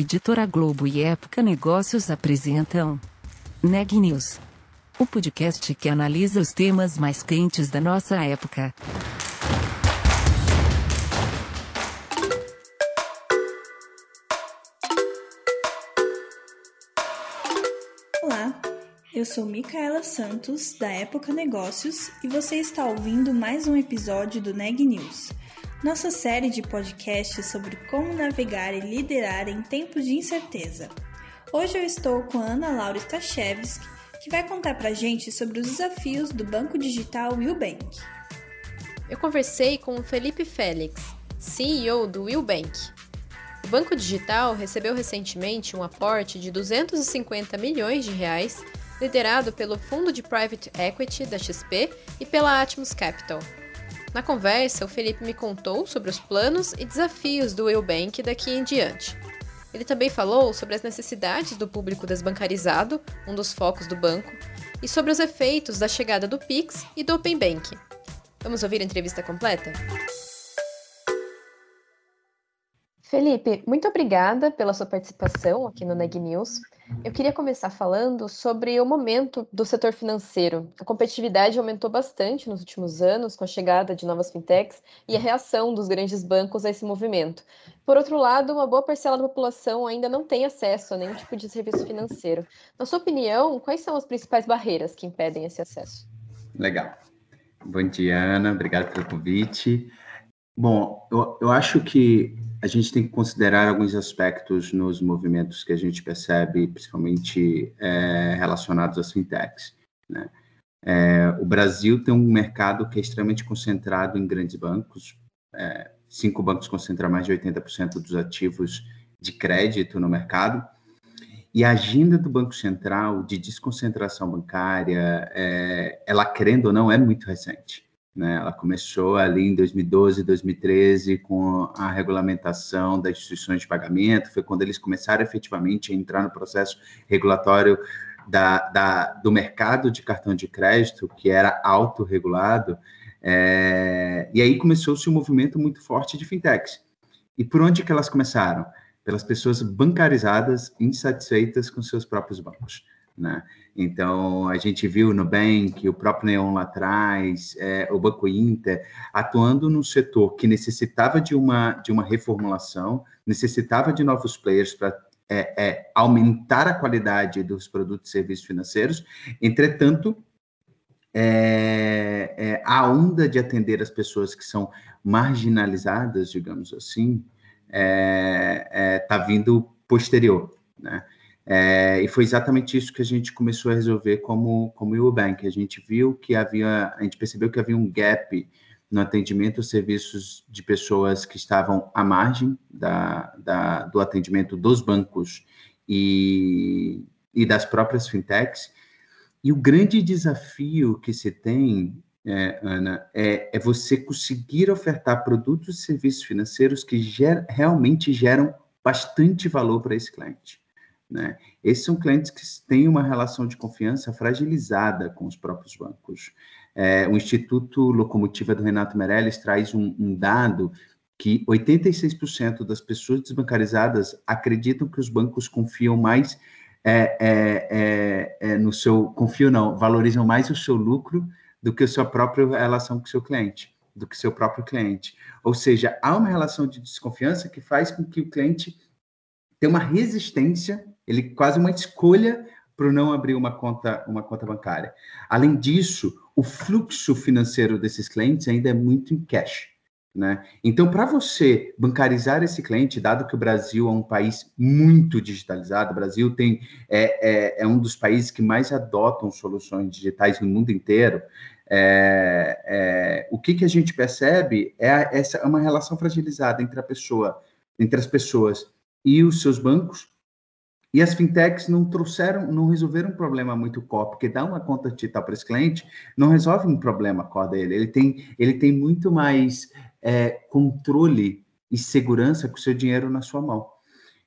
Editora Globo e Época Negócios apresentam Neg News, o podcast que analisa os temas mais quentes da nossa época. Olá, eu sou Micaela Santos, da Época Negócios, e você está ouvindo mais um episódio do Neg News nossa série de podcasts sobre como navegar e liderar em tempos de incerteza. Hoje eu estou com a Ana Laura Stachewski, que vai contar pra gente sobre os desafios do banco digital Willbank. Eu conversei com o Felipe Félix, CEO do Willbank. O banco digital recebeu recentemente um aporte de 250 milhões de reais, liderado pelo fundo de private equity da XP e pela Atmos Capital. Na conversa, o Felipe me contou sobre os planos e desafios do Eubank daqui em diante. Ele também falou sobre as necessidades do público desbancarizado, um dos focos do banco, e sobre os efeitos da chegada do Pix e do Open Bank. Vamos ouvir a entrevista completa? Felipe, muito obrigada pela sua participação aqui no Neg News. Eu queria começar falando sobre o momento do setor financeiro. A competitividade aumentou bastante nos últimos anos com a chegada de novas fintechs e a reação dos grandes bancos a esse movimento. Por outro lado, uma boa parcela da população ainda não tem acesso a nenhum tipo de serviço financeiro. Na sua opinião, quais são as principais barreiras que impedem esse acesso? Legal. Bom dia, Ana. Obrigado pelo convite. Bom, eu, eu acho que a gente tem que considerar alguns aspectos nos movimentos que a gente percebe, principalmente é, relacionados às fintechs. Né? É, o Brasil tem um mercado que é extremamente concentrado em grandes bancos. É, cinco bancos concentram mais de 80% dos ativos de crédito no mercado. E a agenda do Banco Central de desconcentração bancária, é, ela, querendo ou não, é muito recente. Né? Ela começou ali em 2012, 2013, com a regulamentação das instituições de pagamento, foi quando eles começaram efetivamente a entrar no processo regulatório da, da, do mercado de cartão de crédito, que era autorregulado, é, e aí começou-se um movimento muito forte de fintechs. E por onde que elas começaram? Pelas pessoas bancarizadas insatisfeitas com seus próprios bancos. Né? Então, a gente viu o Nubank, o próprio Neon lá atrás, é, o Banco Inter, atuando no setor que necessitava de uma, de uma reformulação, necessitava de novos players para é, é, aumentar a qualidade dos produtos e serviços financeiros. Entretanto, é, é, a onda de atender as pessoas que são marginalizadas, digamos assim, está é, vindo posterior, né? É, e foi exatamente isso que a gente começou a resolver como, como Eubank. A gente viu que havia, a gente percebeu que havia um gap no atendimento aos serviços de pessoas que estavam à margem da, da, do atendimento dos bancos e, e das próprias fintechs. E o grande desafio que se tem, é, Ana, é, é, você conseguir ofertar produtos e serviços financeiros que ger, realmente geram bastante valor para esse cliente. Né? Esses são clientes que têm uma relação de confiança fragilizada com os próprios bancos. É, o Instituto Locomotiva do Renato Meirelles traz um, um dado que 86% das pessoas desbancarizadas acreditam que os bancos confiam mais é, é, é, é no seu confiam não valorizam mais o seu lucro do que a sua própria relação com o seu cliente, do que seu próprio cliente. Ou seja, há uma relação de desconfiança que faz com que o cliente tenha uma resistência ele quase uma escolha para não abrir uma conta, uma conta bancária. Além disso, o fluxo financeiro desses clientes ainda é muito em cash. Né? Então, para você bancarizar esse cliente, dado que o Brasil é um país muito digitalizado, o Brasil tem, é, é, é um dos países que mais adotam soluções digitais no mundo inteiro, é, é, o que, que a gente percebe é essa é uma relação fragilizada entre a pessoa, entre as pessoas e os seus bancos, e as fintechs não trouxeram, não resolveram um problema muito core, porque dar uma conta digital para esse cliente não resolve um problema core dele. Ele tem, ele tem muito mais é, controle e segurança com o seu dinheiro na sua mão.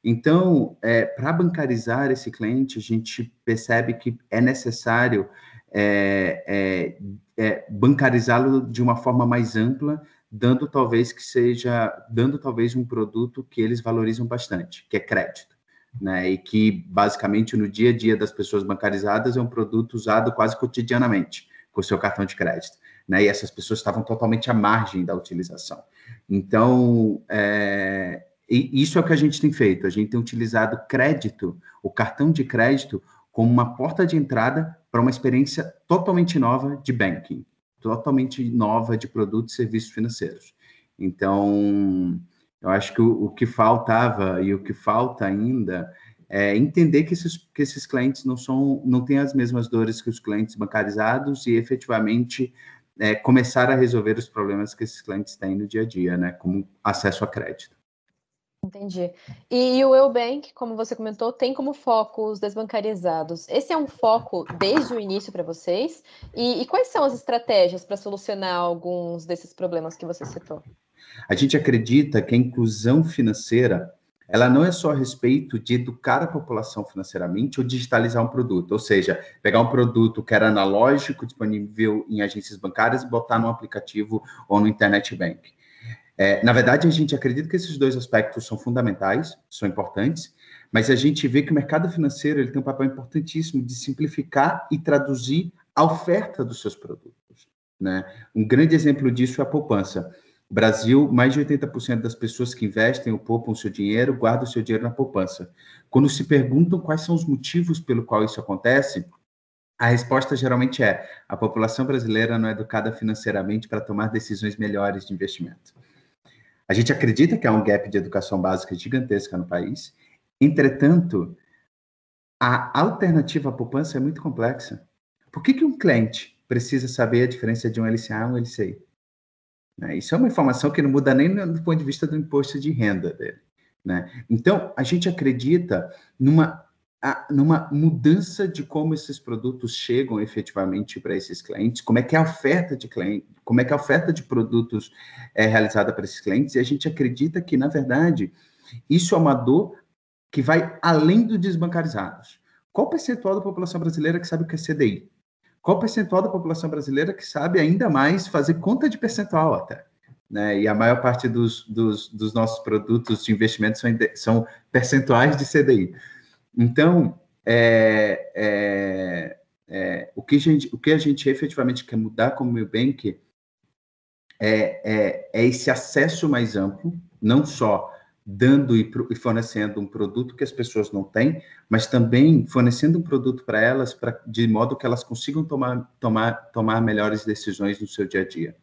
Então, é, para bancarizar esse cliente, a gente percebe que é necessário é, é, é bancarizá-lo de uma forma mais ampla, dando talvez que seja, dando talvez um produto que eles valorizam bastante, que é crédito. Né? E que basicamente no dia a dia das pessoas bancarizadas é um produto usado quase cotidianamente com o seu cartão de crédito, né? E essas pessoas estavam totalmente à margem da utilização. Então, é, isso é o que a gente tem feito. A gente tem utilizado crédito, o cartão de crédito, como uma porta de entrada para uma experiência totalmente nova de banking, totalmente nova de produtos e serviços financeiros. Então, eu acho que o, o, que faltava e o que falta ainda é entender que esses, que esses clientes não são, não têm as mesmas dores que os clientes bancarizados e efetivamente é, começar a resolver os problemas que esses clientes têm no dia a dia, né, como acesso a crédito. Entendi. E o Eubank, como você comentou, tem como foco os desbancarizados. Esse é um foco desde o início para vocês? E, e, quais são as estratégias para solucionar alguns desses problemas que você citou? A gente acredita que a inclusão financeira ela não é só a respeito de educar a população financeiramente ou digitalizar um produto, ou seja, pegar um produto que era analógico, disponível em agências bancárias e botar no aplicativo ou no internet bank. É, na verdade, a gente acredita que esses dois aspectos são fundamentais, são importantes, mas a gente vê que o mercado financeiro ele tem um papel importantíssimo de simplificar e traduzir a oferta dos seus produtos. Né? Um grande exemplo disso é a poupança. Brasil, mais de 80% das pessoas que investem ou poupam seu dinheiro guardam seu dinheiro na poupança. Quando se perguntam quais são os motivos pelo qual isso acontece, a resposta geralmente é: a população brasileira não é educada financeiramente para tomar decisões melhores de investimento. A gente acredita que há um gap de educação básica gigantesca no país. Entretanto, a alternativa à poupança é muito complexa. Por que, que um cliente precisa saber a diferença de um LCA e um LCI? Né? Isso é uma informação que não muda nem do ponto de vista do imposto de renda dele. Né? Então, a gente acredita numa, numa mudança de como esses produtos chegam efetivamente para esses clientes, como é que a oferta de cliente, como é que a oferta de produtos é realizada para esses clientes, e a gente acredita que, na verdade, isso é uma dor que vai além dos desbancarizados. Qual o percentual da população brasileira que sabe o que é CDI? Qual percentual da população brasileira que sabe ainda mais fazer conta de percentual até? Né? E a maior parte dos, dos, dos nossos produtos de investimento são, são, percentuais de CDI. Então, é, é, é, o, que a gente, o que a gente efetivamente quer mudar como Milbank é, é, é esse acesso mais amplo, não só dando e, fornecendo um produto que as pessoas não têm, mas também fornecendo um produto para elas, pra, de modo que elas consigam tomar, tomar, tomar melhores decisões no seu dia a dia.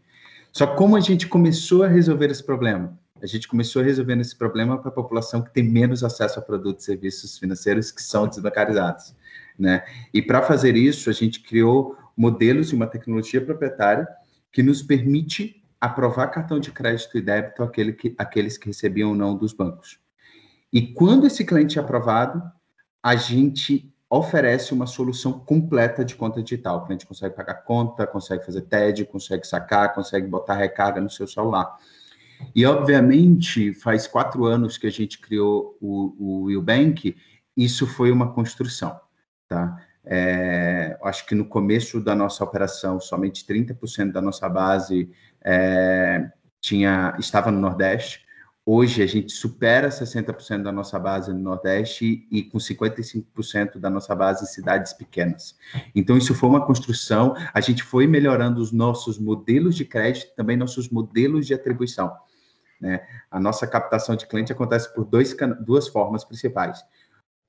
Só como a gente começou a resolver esse problema? A gente começou a resolver esse problema para a população que tem menos acesso a produtos e serviços financeiros que são desbancarizados. Né? E para fazer isso, a gente criou modelos e uma tecnologia proprietária que nos permite aprovar cartão de crédito e débito àquele que, que recebiam ou não dos bancos. E quando esse cliente é aprovado, a gente oferece uma solução completa de conta digital. O cliente consegue pagar conta, consegue fazer TED, consegue sacar, consegue botar recarga no seu celular. E, obviamente, faz quatro anos que a gente criou o, o Willbank, isso foi uma construção, tá? É, acho que no começo da nossa operação, somente 30% da nossa base é, tinha, estava no Nordeste. Hoje a gente supera 60% da nossa base no Nordeste e com 55% da nossa base em cidades pequenas. Então, isso foi uma construção. A gente foi melhorando os nossos modelos de crédito, também nossos modelos de atribuição. Né? A nossa captação de cliente acontece por dois, duas formas principais.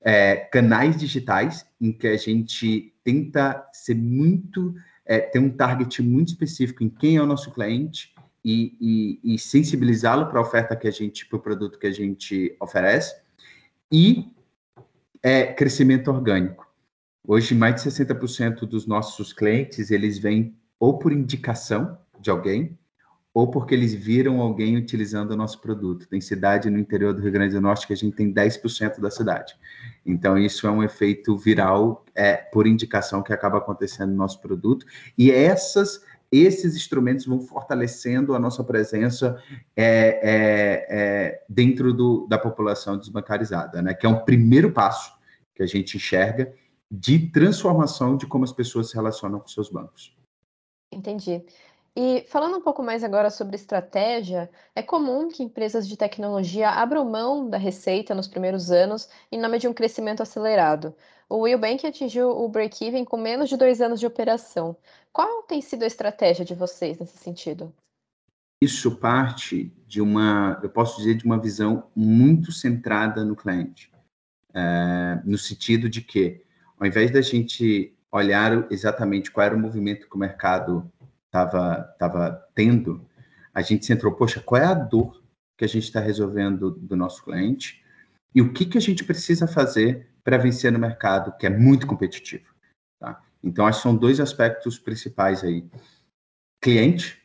É, canais digitais, em que a gente tenta ser muito é, ter um target muito específico em quem é o nosso cliente e, e, e sensibilizá-lo para a oferta que a gente, para o produto que a gente oferece, e é, crescimento orgânico. Hoje, mais de 60% dos nossos clientes, eles vêm ou por indicação de alguém, ou porque eles viram alguém utilizando o nosso produto. Tem cidade no interior do Rio Grande do Norte que a gente tem 10% da cidade. Então, isso é um efeito viral é, por indicação que acaba acontecendo no nosso produto. E essas, esses instrumentos vão fortalecendo a nossa presença é, é, é, dentro do, da população desbancarizada, né? que é um primeiro passo que a gente enxerga de transformação de como as pessoas se relacionam com seus bancos. Entendi. E falando um pouco mais agora sobre estratégia, é comum que empresas de tecnologia abram mão da receita nos primeiros anos em nome de um crescimento acelerado. O Will Bank atingiu o break-even com menos de dois anos de operação. Qual tem sido a estratégia de vocês nesse sentido? Isso parte de uma, eu posso dizer, de uma visão muito centrada no cliente, é, no sentido de que, ao invés da gente olhar exatamente qual era o movimento que o mercado estava tava tendo, a gente centrou, poxa, qual é a dor que a gente está resolvendo do nosso cliente e o que, que a gente precisa fazer para vencer no mercado, que é muito competitivo. Tá? Então, acho que são dois aspectos principais aí. Cliente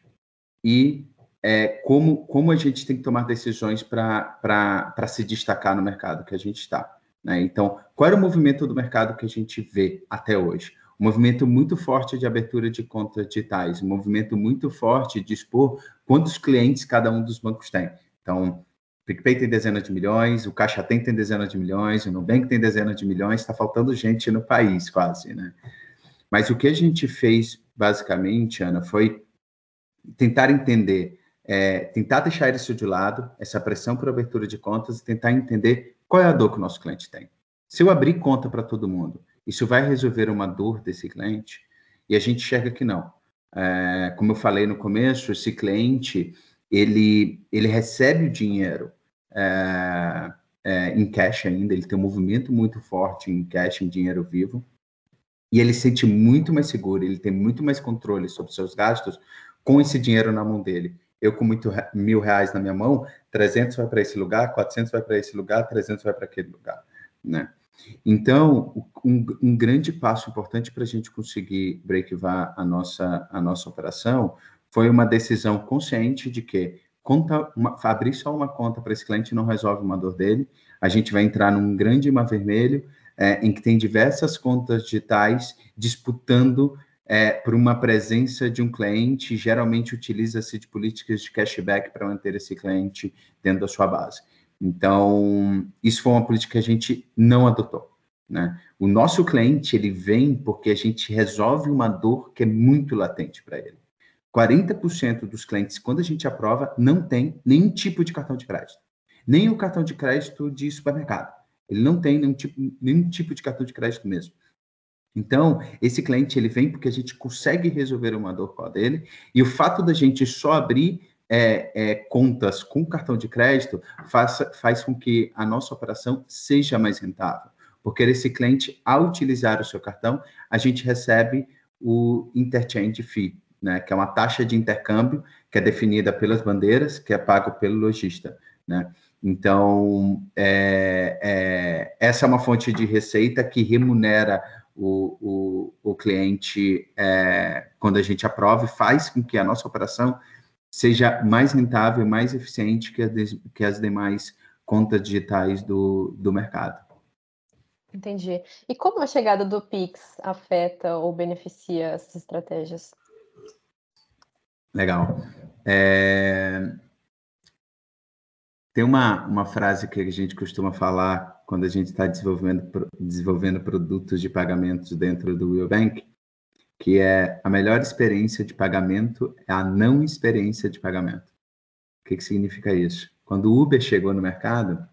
e é, como, como a gente tem que tomar decisões para se destacar no mercado que a gente está. Né? Então, qual era o movimento do mercado que a gente vê até hoje? Um movimento muito forte de abertura de contas digitais, um movimento muito forte de expor quantos clientes cada um dos bancos tem. Então, o PicPay tem dezenas de milhões, o Caixa Tem tem dezenas de milhões, o Nubank tem dezenas de milhões, está faltando gente no país quase, né? Mas o que a gente fez, basicamente, Ana, foi tentar entender, é, tentar deixar isso de lado, essa pressão por abertura de contas, e tentar entender qual é a dor que o nosso cliente tem. Se eu abrir conta para todo mundo, isso vai resolver uma dor desse cliente? E a gente enxerga que não. É, como eu falei no começo, esse cliente ele, ele recebe o dinheiro é, é, em cash ainda, ele tem um movimento muito forte em cash, em dinheiro vivo, e ele se sente muito mais seguro, ele tem muito mais controle sobre seus gastos com esse dinheiro na mão dele. Eu com muito, mil reais na minha mão, 300 vai para esse lugar, 400 vai para esse lugar, 300 vai para aquele lugar, né? Então, um, um grande passo importante para a gente conseguir breakivar a nossa, a nossa operação foi uma decisão consciente de que conta uma, abrir só uma conta para esse cliente não resolve uma dor dele. A gente vai entrar num grande mar vermelho é, em que tem diversas contas digitais disputando é, por uma presença de um cliente. Geralmente utiliza-se de políticas de cashback para manter esse cliente dentro da sua base. Então, isso foi uma política que a gente não adotou. Né? O nosso cliente, ele vem porque a gente resolve uma dor que é muito latente para ele. 40% dos clientes, quando a gente aprova, não tem nenhum tipo de cartão de crédito. Nem o cartão de crédito de supermercado. Ele não tem nenhum tipo, nenhum tipo de cartão de crédito mesmo. Então, esse cliente ele vem porque a gente consegue resolver uma dor a dele, e o fato da gente só abrir é, é, contas com cartão de crédito faça, faz com que a nossa operação seja mais rentável. Porque esse cliente, ao utilizar o seu cartão, a gente recebe o interchange fee, né, que é uma taxa de intercâmbio que é definida pelas bandeiras, que é pago pelo lojista. Né? Então, é, é, essa é uma fonte de receita que remunera o, o, o cliente é, quando a gente aprova e faz com que a nossa operação seja mais rentável, mais eficiente que, que as demais contas digitais do, do mercado. Entendi. E como a chegada do Pix afeta ou beneficia essas estratégias? Legal. É... Tem uma, uma frase que a gente costuma falar quando a gente está desenvolvendo, desenvolvendo produtos de pagamentos dentro do Will Bank, que é a melhor experiência de pagamento é a não experiência de pagamento. O que, que significa isso? Quando o Uber chegou no mercado,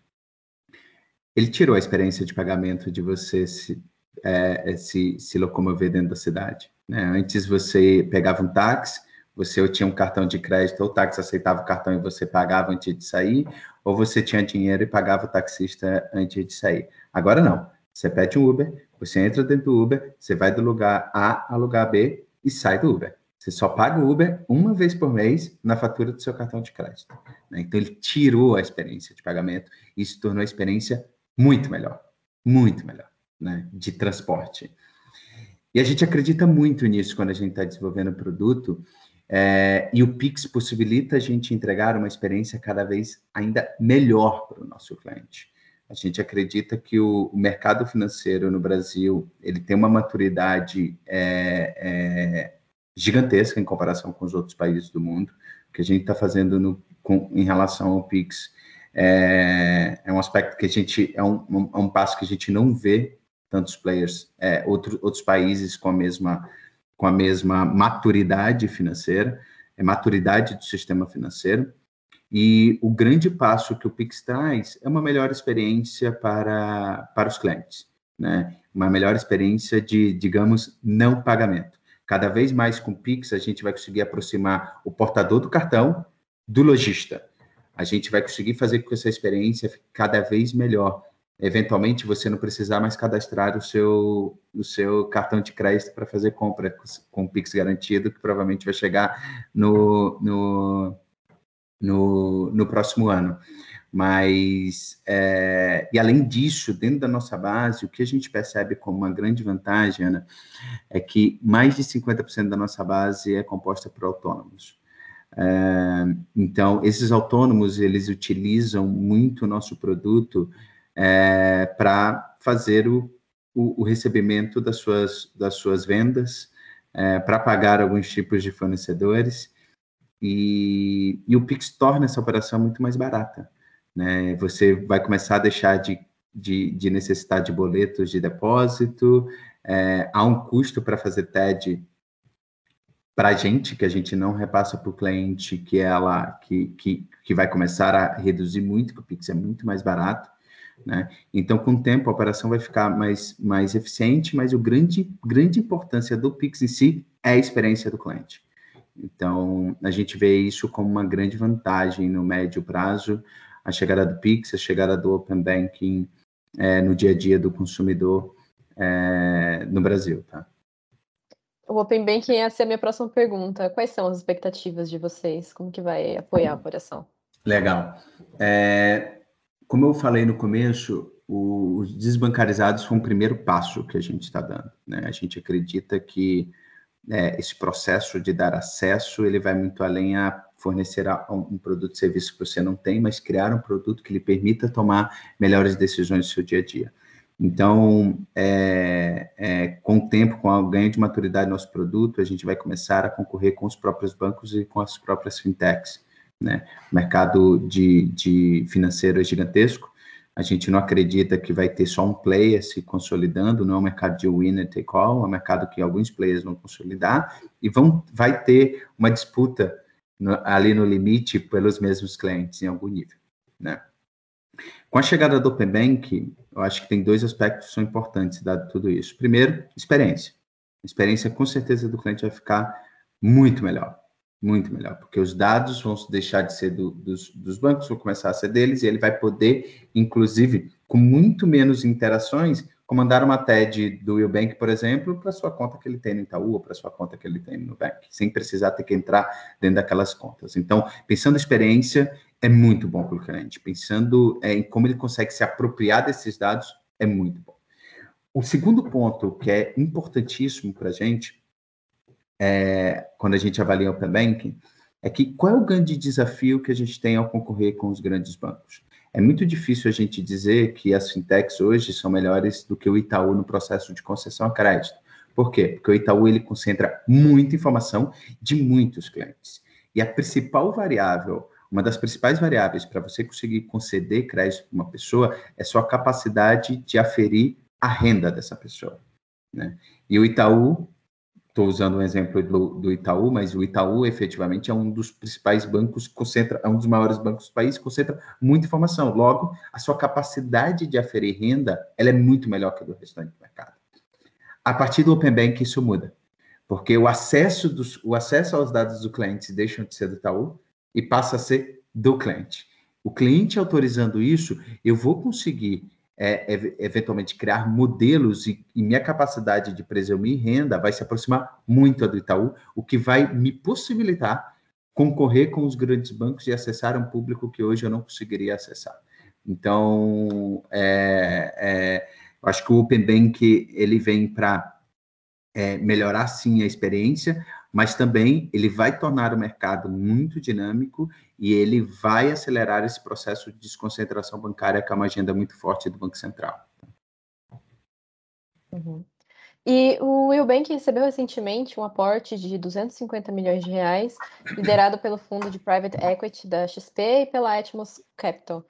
ele tirou a experiência de pagamento de você se, é, é se, se locomover dentro da cidade. Né? Antes você pegava um táxi, você tinha um cartão de crédito, ou o táxi aceitava o cartão e você pagava antes de sair, ou você tinha dinheiro e pagava o taxista antes de sair. Agora não. Você pede um Uber, você entra dentro do Uber, você vai do lugar A ao lugar B e sai do Uber. Você só paga o Uber uma vez por mês na fatura do seu cartão de crédito. Né? Então, ele tirou a experiência de pagamento e se tornou a experiência muito melhor. Muito melhor, né? De transporte. E a gente acredita muito nisso quando a gente está desenvolvendo o produto. É, e o Pix possibilita a gente entregar uma experiência cada vez ainda melhor para o nosso cliente. A gente acredita que o, o mercado financeiro no Brasil ele tem uma maturidade é, é, gigantesca em comparação com os outros países do mundo. O que a gente está fazendo no, com, em relação ao Pix é, é, um aspecto que a gente é um, um, é um, passo que a gente não vê tantos players, é, outro, outros países com a mesma com a mesma maturidade financeira. é maturidade do sistema financeiro. E o grande passo que o Pix traz é uma melhor experiência para, para os clientes, né? Uma melhor experiência de, digamos, não pagamento. Cada vez mais com o Pix a gente vai conseguir aproximar o portador do cartão do lojista. A gente vai conseguir fazer com que essa experiência fique cada vez melhor. Eventualmente, você não precisar mais cadastrar o seu, o seu cartão de crédito para fazer compra com o Pix garantido, que provavelmente vai chegar no, no, no, no próximo ano. Mas, é, e além disso, dentro da nossa base, o que a gente percebe como uma grande vantagem, Ana, é que mais de 50% da nossa base é composta por autônomos. É, então, esses autônomos, eles utilizam muito o nosso produto é, para fazer o, o, o, recebimento das suas, das suas vendas, é, para pagar alguns tipos de fornecedores, e, e, o Pix torna essa operação muito mais barata. Né? Você vai começar a deixar de, de, de necessitar de boletos de depósito, é, há um custo para fazer TED para a gente, que a gente não repassa para o cliente, que ela que, que, que vai começar a reduzir muito, porque o Pix é muito mais barato. Né? Então, com o tempo, a operação vai ficar mais, mais eficiente, mas o grande, grande importância do Pix em si é a experiência do cliente. Então, a gente vê isso como uma grande vantagem no médio prazo, a chegada do Pix, a chegada do Open Banking é, no dia a dia do consumidor é, no Brasil, tá? O Open Banking essa é a minha próxima pergunta. Quais são as expectativas de vocês? Como que vai apoiar a operação? Legal. É, como eu falei no começo, os desbancarizados foi um primeiro passo que a gente está dando. Né? A gente acredita que é, esse processo de dar acesso ele vai muito além a fornecer um, produto e serviço que você não tem, mas criar um produto que lhe permita tomar melhores decisões no seu dia a dia. Então, é, é, com o tempo, com o ganho de maturidade do nosso produto, a gente vai começar a concorrer com os próprios bancos e com as próprias fintechs. Né? O mercado de, de financeiro é gigantesco. A gente não acredita que vai ter só um player se consolidando, não é um mercado de winner take all, é um mercado que alguns players vão consolidar e vão, vai ter uma disputa no, ali no limite pelos mesmos clientes em algum nível. Né? Com a chegada do Open Bank, eu acho que tem dois aspectos que são importantes, dado tudo isso. Primeiro, experiência. A experiência, com certeza, do cliente vai ficar muito melhor. Muito melhor, porque os dados vão deixar de ser do, dos, dos bancos, vão começar a ser deles, e ele vai poder, inclusive, com muito menos interações, comandar uma TED do Willbank, por exemplo, para sua conta que ele tem no Itaú ou para sua conta que ele tem no Nubank, sem precisar ter que entrar dentro daquelas contas. Então, pensando em experiência, é muito bom para o cliente. Pensando é, em como ele consegue se apropriar desses dados, é muito bom. O segundo ponto que é importantíssimo para a gente, é, quando a gente avalia o Open Banking, é que qual é o grande desafio que a gente tem ao concorrer com os grandes bancos? É muito difícil a gente dizer que as fintechs hoje são melhores do que o Itaú no processo de concessão a crédito. Por quê? Porque o Itaú ele concentra muita informação de muitos clientes. E a principal variável uma das principais variáveis para você conseguir conceder crédito para uma pessoa é sua capacidade de aferir a renda dessa pessoa. Né? E o Itaú, estou usando um exemplo do, do, Itaú, mas o Itaú efetivamente é um dos principais bancos, concentra, é um dos maiores bancos do país, concentra muita informação. Logo, a sua capacidade de aferir renda ela é muito melhor que a do restante do mercado. A partir do Open Bank, isso muda, porque o acesso, dos, o acesso aos dados do cliente deixa de ser do Itaú e passa a ser do cliente. O cliente autorizando isso, eu vou conseguir é, eventualmente criar modelos e, e, minha capacidade de presumir renda vai se aproximar muito do Itaú, o que vai me possibilitar concorrer com os grandes bancos e acessar um público que hoje eu não conseguiria acessar. Então, é, é, acho que o Open Bank ele vem para é, melhorar sim a experiência, mas também ele vai tornar o mercado muito dinâmico e ele vai acelerar esse processo de desconcentração bancária, que é uma agenda muito forte do Banco Central. Uhum. E o Willbank recebeu recentemente um aporte de 250 milhões de reais, liderado pelo fundo de private equity da XP e pela Atmos Capital.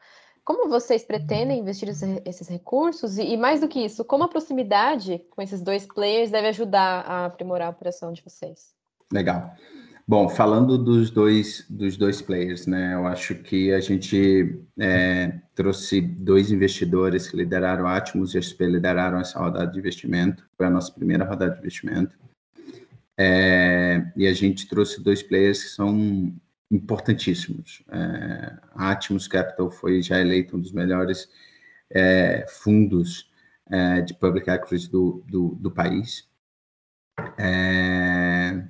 Como vocês pretendem investir esses recursos? E, mais do que isso, como a proximidade com esses dois players deve ajudar a aprimorar a operação de vocês? Legal. Bom, falando dos dois, dos dois players, né? Eu acho que a gente é, trouxe dois investidores que lideraram Atmos e a XP lideraram essa rodada de investimento. Foi a nossa primeira rodada de investimento. É, e a gente trouxe dois players que são importantíssimos. É, a Atmos Capital foi já eleito um dos melhores é, fundos é, de public equity do, do, do país. É,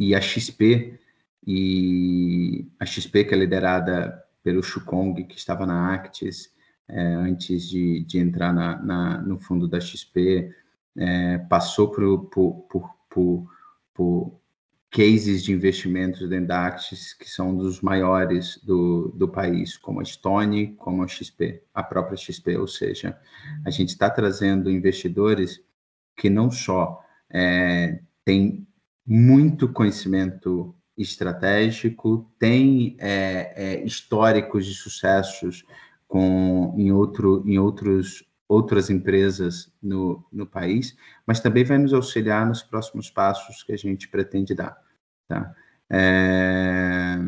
e a XP, e a XP que é liderada pelo Shukong, que estava na Actis, é, antes de, de entrar na, na, no fundo da XP, é, passou por, por, por, por, por cases de investimentos dentro da Actis, que são dos maiores do, do país, como a Stone, como a XP, a própria XP, ou seja, a gente está trazendo investidores que não só é, têm muito conhecimento estratégico, tem é, é, históricos de sucessos com, em, outro, em outros, outras empresas no, no país, mas também vai nos auxiliar nos próximos passos que a gente pretende dar. Tá? É,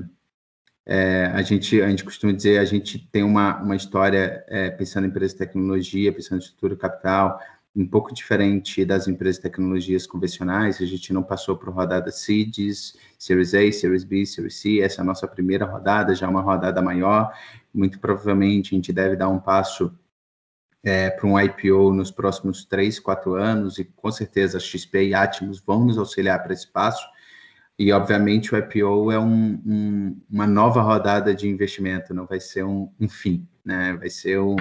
é, a, gente, a gente costuma dizer, a gente tem uma, uma história é, pensando em empresa de tecnologia, pensando em estrutura capital, um pouco diferente das empresas de tecnologias convencionais, a gente não passou por rodada Seeds, Series A, Series B, Series C, essa é a nossa primeira rodada, já é uma rodada maior, muito provavelmente a gente deve dar um passo é, para um IPO nos próximos três, quatro anos, e com certeza a XP e Atmos vão nos auxiliar para esse passo, e obviamente o IPO é um, um, uma nova rodada de investimento, não vai ser um, um fim, né? vai ser um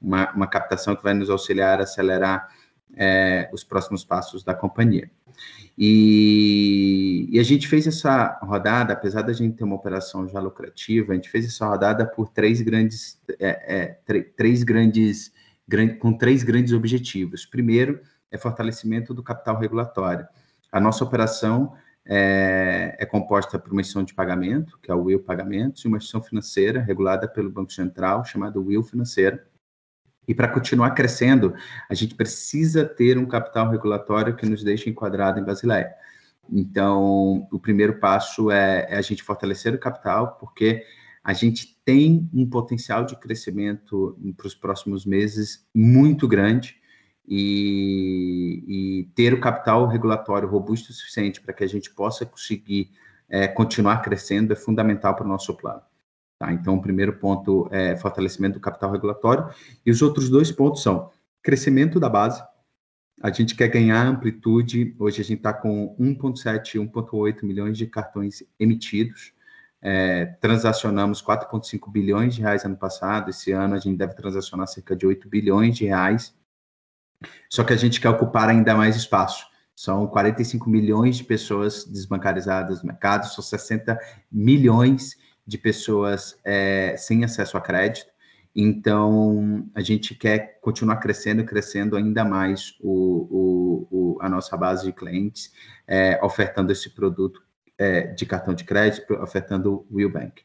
uma, uma captação que vai nos auxiliar a acelerar é, os próximos passos da companhia. E, e, a gente fez essa rodada, apesar da gente ter uma operação já lucrativa, a gente fez essa rodada por três grandes, é, é, três grandes, grande, com três grandes objetivos. Primeiro é fortalecimento do capital regulatório. A nossa operação é, é, composta por uma instituição de pagamento, que é o Will Pagamentos, e uma instituição financeira regulada pelo Banco Central, chamada Will Financeira, e para continuar crescendo, a gente precisa ter um capital regulatório que nos deixe enquadrado em Basileia. Então, o primeiro passo é, é, a gente fortalecer o capital, porque a gente tem um potencial de crescimento para os próximos meses muito grande e, e, ter o capital regulatório robusto o suficiente para que a gente possa conseguir é, continuar crescendo é fundamental para o nosso plano. Tá? Então, o primeiro ponto é fortalecimento do capital regulatório, e os outros dois pontos são crescimento da base. A gente quer ganhar amplitude. Hoje a gente está com 1,7, 1,8 milhões de cartões emitidos. É, transacionamos 4,5 bilhões de reais ano passado. Esse ano a gente deve transacionar cerca de 8 bilhões de reais. Só que a gente quer ocupar ainda mais espaço. São 45 milhões de pessoas desbancarizadas no mercado, são 60 milhões de pessoas é, sem acesso a crédito. Então, a gente quer continuar crescendo, crescendo ainda mais o, o, o a nossa base de clientes, é, ofertando esse produto é, de cartão de crédito, ofertando o Willbank.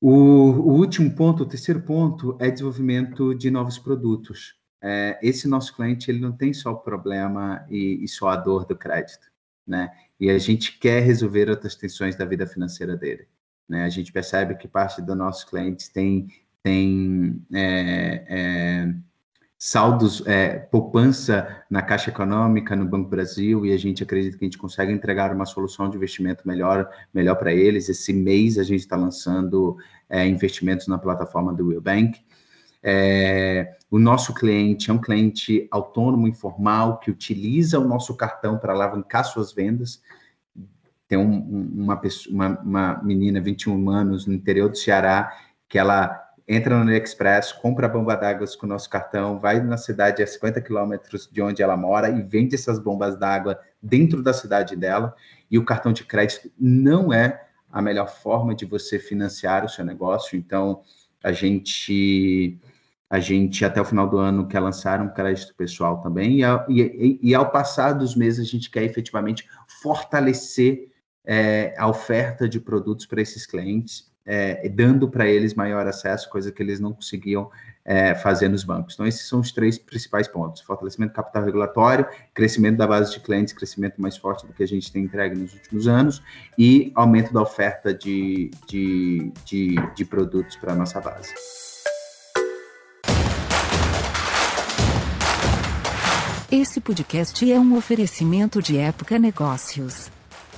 O, o, último ponto, o terceiro ponto, é desenvolvimento de novos produtos. É, esse nosso cliente, ele não tem só o problema e, e só a dor do crédito, né? E a gente quer resolver outras tensões da vida financeira dele. Né? A gente percebe que parte dos nossos clientes tem, tem é, é, saldos, é, poupança na Caixa Econômica, no Banco Brasil, e a gente acredita que a gente consegue entregar uma solução de investimento melhor, melhor para eles. Esse mês a gente está lançando é, investimentos na plataforma do Will Bank. É, o nosso cliente é um cliente autônomo, informal, que utiliza o nosso cartão para alavancar suas vendas. Tem um, uma, pessoa, uma, uma menina, 21 anos, no interior do Ceará, que ela entra no AliExpress, compra bomba d'água com o nosso cartão, vai na cidade a 50 quilômetros de onde ela mora e vende essas bombas d'água dentro da cidade dela. E o cartão de crédito não é a melhor forma de você financiar o seu negócio. Então, a gente, a gente até o final do ano quer lançar um crédito pessoal também. E, e, e ao passar dos meses, a gente quer efetivamente fortalecer é, a oferta de produtos para esses clientes. é, dando para eles maior acesso, coisa que eles não conseguiam é, fazer nos bancos. Então, esses são os três principais pontos: fortalecimento do capital regulatório, crescimento da base de clientes, crescimento mais forte do que a gente tem entregue nos últimos anos, e aumento da oferta de, de, de, de produtos para a nossa base. Esse podcast é um oferecimento de Época Negócios.